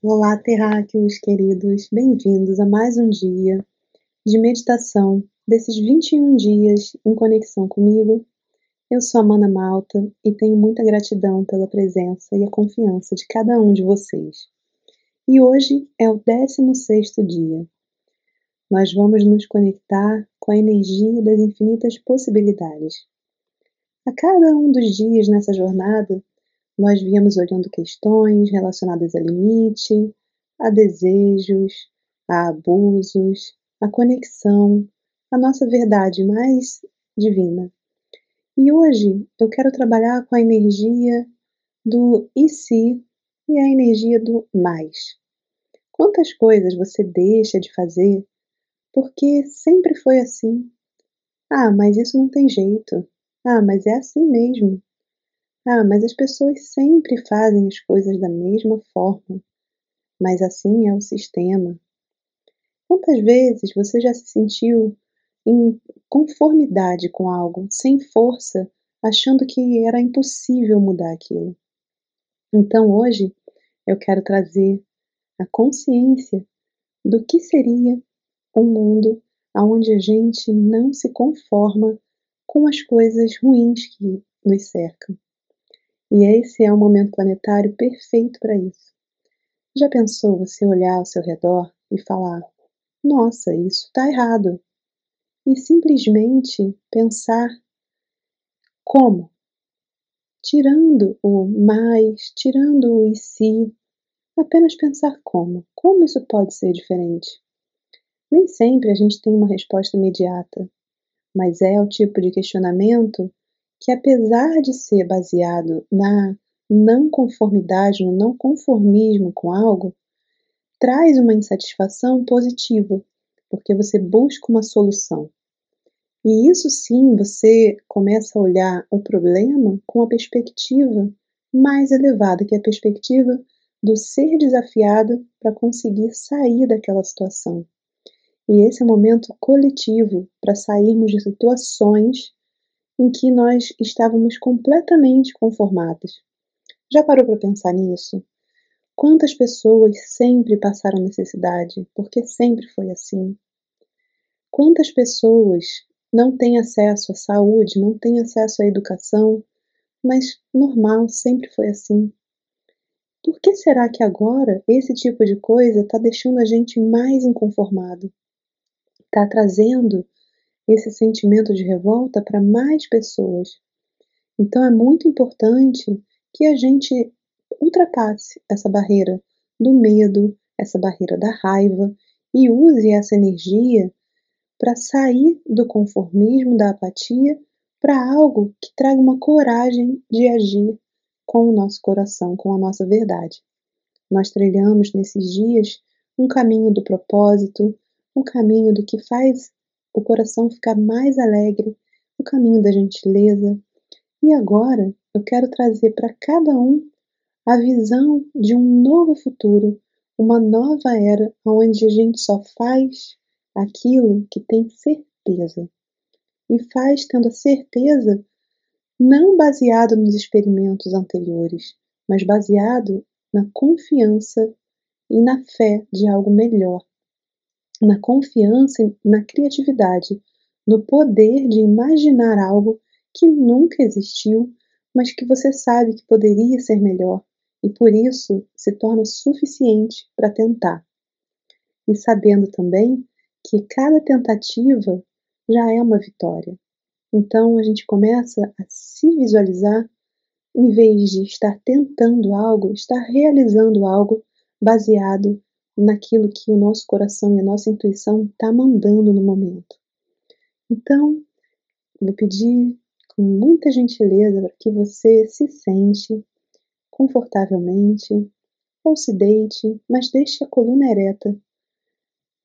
Olá, terráqueos queridos, bem-vindos a mais um dia de meditação desses 21 dias em conexão comigo. Eu sou a Malta e tenho muita gratidão pela presença e a confiança de cada um de vocês. E hoje é o 16 dia. Nós vamos nos conectar com a energia das infinitas possibilidades. A cada um dos dias nessa jornada, nós viemos olhando questões relacionadas a limite, a desejos, a abusos, a conexão, a nossa verdade mais divina. E hoje eu quero trabalhar com a energia do e se e a energia do mais. Quantas coisas você deixa de fazer porque sempre foi assim? Ah, mas isso não tem jeito. Ah, mas é assim mesmo. Ah, mas as pessoas sempre fazem as coisas da mesma forma. Mas assim é o sistema. Quantas vezes você já se sentiu em conformidade com algo, sem força, achando que era impossível mudar aquilo? Então hoje eu quero trazer a consciência do que seria um mundo onde a gente não se conforma com as coisas ruins que nos cercam. E esse é o momento planetário perfeito para isso. Já pensou você olhar ao seu redor e falar: Nossa, isso está errado? E simplesmente pensar como? Tirando o mais, tirando o e se, apenas pensar como. Como isso pode ser diferente? Nem sempre a gente tem uma resposta imediata, mas é o tipo de questionamento que apesar de ser baseado na não conformidade, no não conformismo com algo, traz uma insatisfação positiva, porque você busca uma solução. E isso sim, você começa a olhar o problema com a perspectiva mais elevada, que é a perspectiva do ser desafiado para conseguir sair daquela situação. E esse é o momento coletivo para sairmos de situações em que nós estávamos completamente conformados. Já parou para pensar nisso? Quantas pessoas sempre passaram necessidade, porque sempre foi assim? Quantas pessoas não têm acesso à saúde, não têm acesso à educação, mas normal, sempre foi assim? Por que será que agora esse tipo de coisa está deixando a gente mais inconformado? Está trazendo esse sentimento de revolta para mais pessoas. Então é muito importante que a gente ultrapasse essa barreira do medo, essa barreira da raiva e use essa energia para sair do conformismo, da apatia, para algo que traga uma coragem de agir com o nosso coração, com a nossa verdade. Nós trilhamos nesses dias um caminho do propósito, um caminho do que faz o coração ficar mais alegre, o caminho da gentileza. E agora eu quero trazer para cada um a visão de um novo futuro, uma nova era onde a gente só faz aquilo que tem certeza. E faz tendo a certeza não baseado nos experimentos anteriores, mas baseado na confiança e na fé de algo melhor na confiança e na criatividade, no poder de imaginar algo que nunca existiu, mas que você sabe que poderia ser melhor e por isso se torna suficiente para tentar. E sabendo também que cada tentativa já é uma vitória. Então a gente começa a se visualizar, em vez de estar tentando algo, estar realizando algo baseado naquilo que o nosso coração e a nossa intuição está mandando no momento. Então, vou pedir com muita gentileza para que você se sente confortavelmente ou se deite, mas deixe a coluna ereta.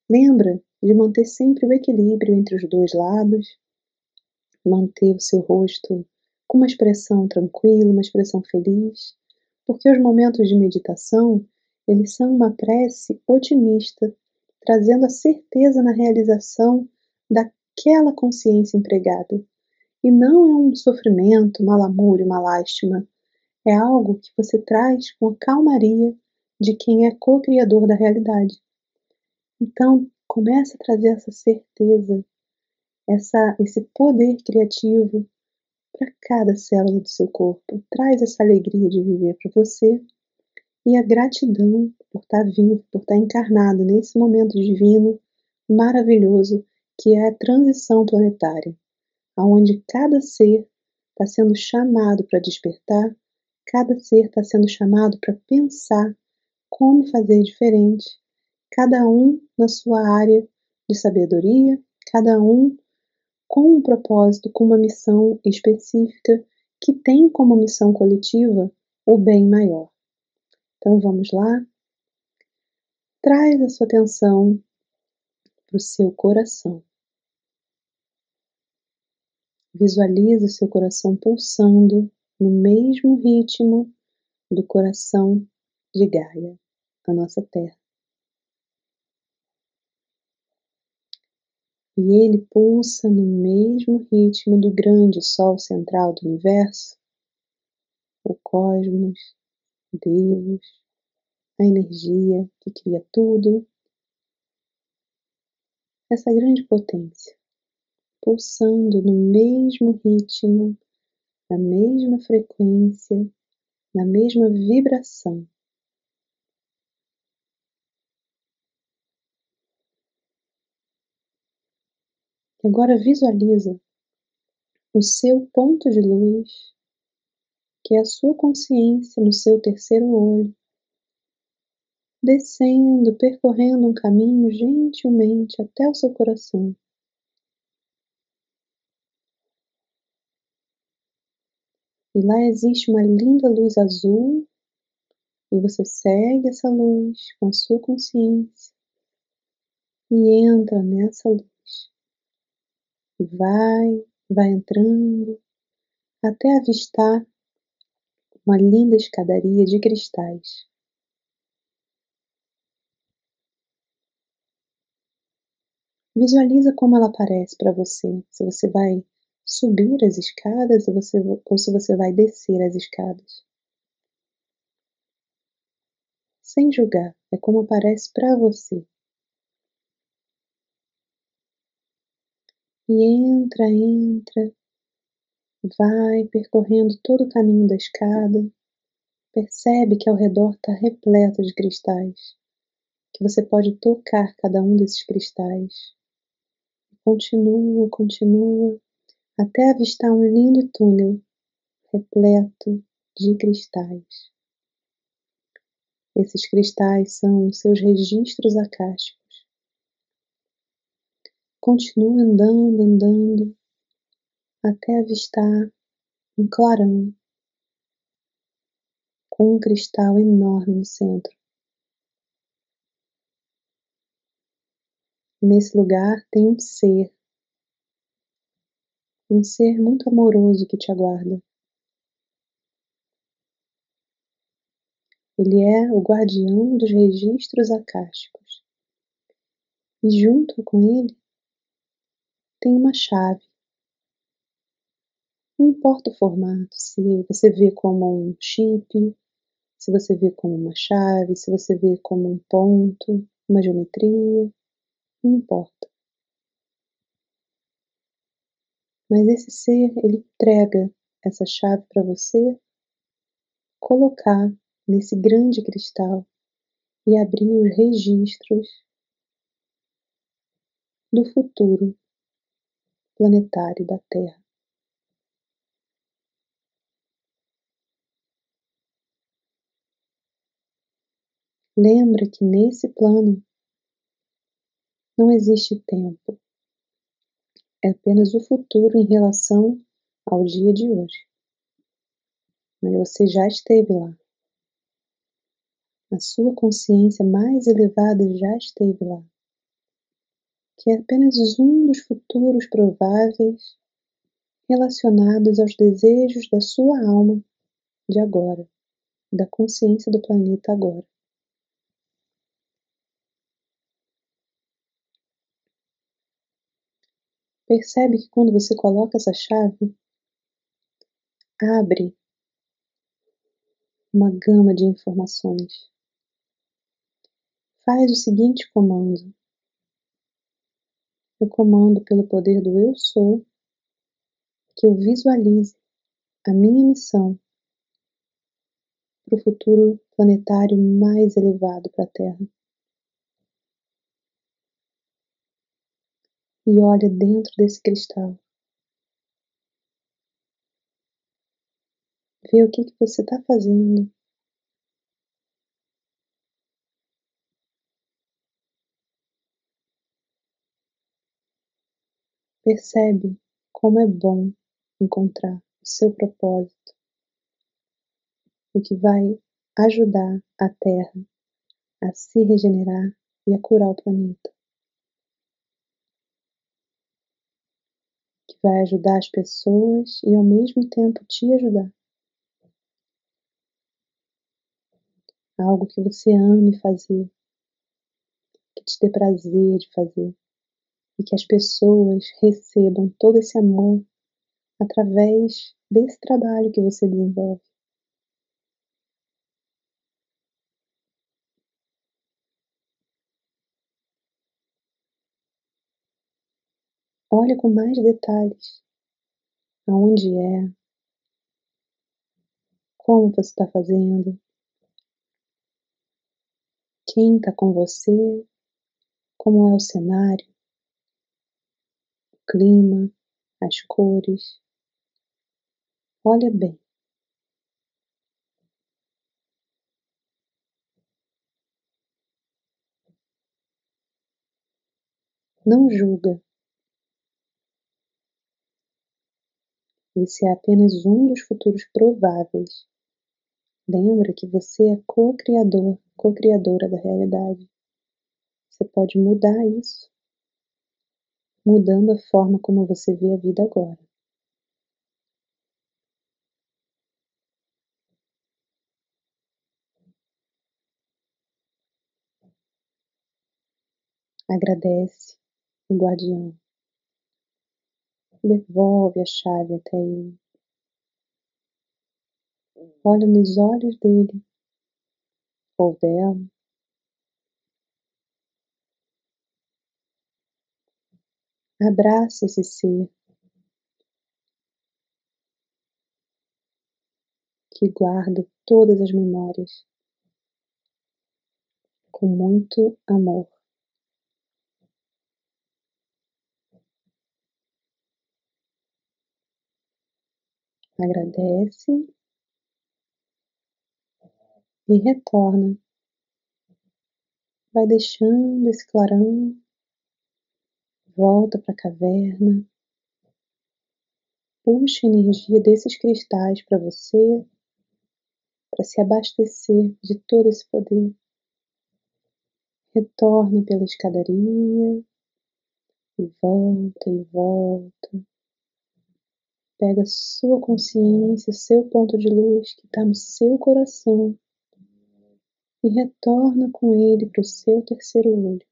Lembra de manter sempre o equilíbrio entre os dois lados, manter o seu rosto com uma expressão tranquila, uma expressão feliz, porque os momentos de meditação eles são uma prece otimista, trazendo a certeza na realização daquela consciência empregada. E não é um sofrimento, uma lamúria, uma lástima. É algo que você traz com a calmaria de quem é co-criador da realidade. Então, comece a trazer essa certeza, essa, esse poder criativo para cada célula do seu corpo. Traz essa alegria de viver para você e a gratidão por estar vivo, por estar encarnado nesse momento divino maravilhoso que é a transição planetária, aonde cada ser está sendo chamado para despertar, cada ser está sendo chamado para pensar como fazer diferente, cada um na sua área de sabedoria, cada um com um propósito, com uma missão específica que tem como missão coletiva o bem maior. Então vamos lá? Traz a sua atenção para o seu coração. Visualize o seu coração pulsando no mesmo ritmo do coração de Gaia, a nossa Terra. E ele pulsa no mesmo ritmo do grande Sol central do universo, o cosmos, Deus, a energia que cria tudo, essa grande potência, pulsando no mesmo ritmo, na mesma frequência, na mesma vibração. Agora visualiza o seu ponto de luz, que a sua consciência no seu terceiro olho, descendo, percorrendo um caminho gentilmente até o seu coração. E lá existe uma linda luz azul, e você segue essa luz com a sua consciência e entra nessa luz. E vai, vai entrando até avistar uma linda escadaria de cristais. Visualiza como ela aparece para você, se você vai subir as escadas ou, você, ou se você vai descer as escadas. Sem julgar, é como aparece para você. E entra, entra, vai percorrendo todo o caminho da escada, percebe que ao redor está repleto de cristais, que você pode tocar cada um desses cristais. Continua, continua, até avistar um lindo túnel repleto de cristais. Esses cristais são seus registros acásticos. Continua andando, andando, até avistar um clarão com um cristal enorme no centro. Nesse lugar tem um ser, um ser muito amoroso que te aguarda. Ele é o guardião dos registros acásticos. E junto com ele tem uma chave. Não importa o formato, se você vê como um chip, se você vê como uma chave, se você vê como um ponto, uma geometria, não importa. Mas esse ser, ele entrega essa chave para você colocar nesse grande cristal e abrir os registros do futuro planetário da Terra. Lembra que nesse plano não existe tempo. É apenas o futuro em relação ao dia de hoje. Mas você já esteve lá. A sua consciência mais elevada já esteve lá. Que é apenas um dos futuros prováveis relacionados aos desejos da sua alma de agora, da consciência do planeta agora. Percebe que quando você coloca essa chave, abre uma gama de informações. faz o seguinte comando. Eu comando pelo poder do Eu Sou que eu visualize a minha missão para o futuro planetário mais elevado para a Terra. E olha dentro desse cristal. Vê o que, que você está fazendo Percebe como é bom encontrar o seu propósito, o que vai ajudar a Terra a se regenerar e a curar o planeta. Que vai ajudar as pessoas e ao mesmo tempo te ajudar. Algo que você ame fazer, que te dê prazer de fazer e que as pessoas recebam todo esse amor através desse trabalho que você desenvolve. Olha com mais detalhes aonde é, como você está fazendo, quem está com você, como é o cenário clima, as cores. Olha bem. Não julga. Esse é apenas um dos futuros prováveis. Lembra que você é co-criador, co-criadora da realidade. Você pode mudar isso mudando a forma como você vê a vida agora. Agradece o guardião. Devolve a chave até ele. Olha nos olhos dele ou dela Abrace esse ser que guarda todas as memórias com muito amor. Agradece e retorna. Vai deixando esse clarão Volta para a caverna. Puxa a energia desses cristais para você, para se abastecer de todo esse poder. Retorna pela escadaria e volta e volta. Pega sua consciência, seu ponto de luz que está no seu coração e retorna com ele para o seu terceiro olho.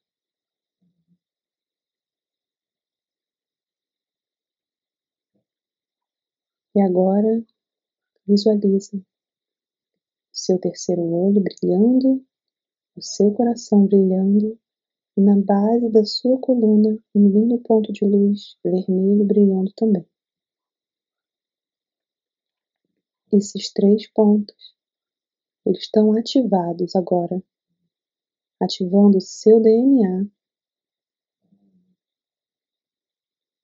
E agora visualiza o seu terceiro olho brilhando, o seu coração brilhando e na base da sua coluna um lindo ponto de luz vermelho brilhando também. Esses três pontos, eles estão ativados agora, ativando o seu DNA,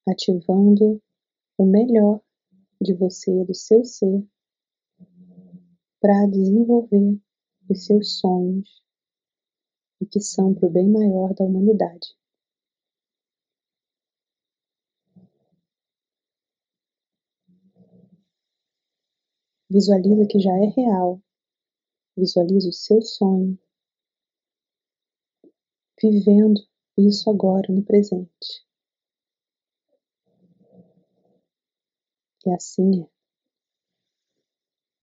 ativando o melhor de você, do seu ser, para desenvolver os seus sonhos e que são para o bem maior da humanidade. Visualiza que já é real. Visualiza o seu sonho, vivendo isso agora no presente. E assim é.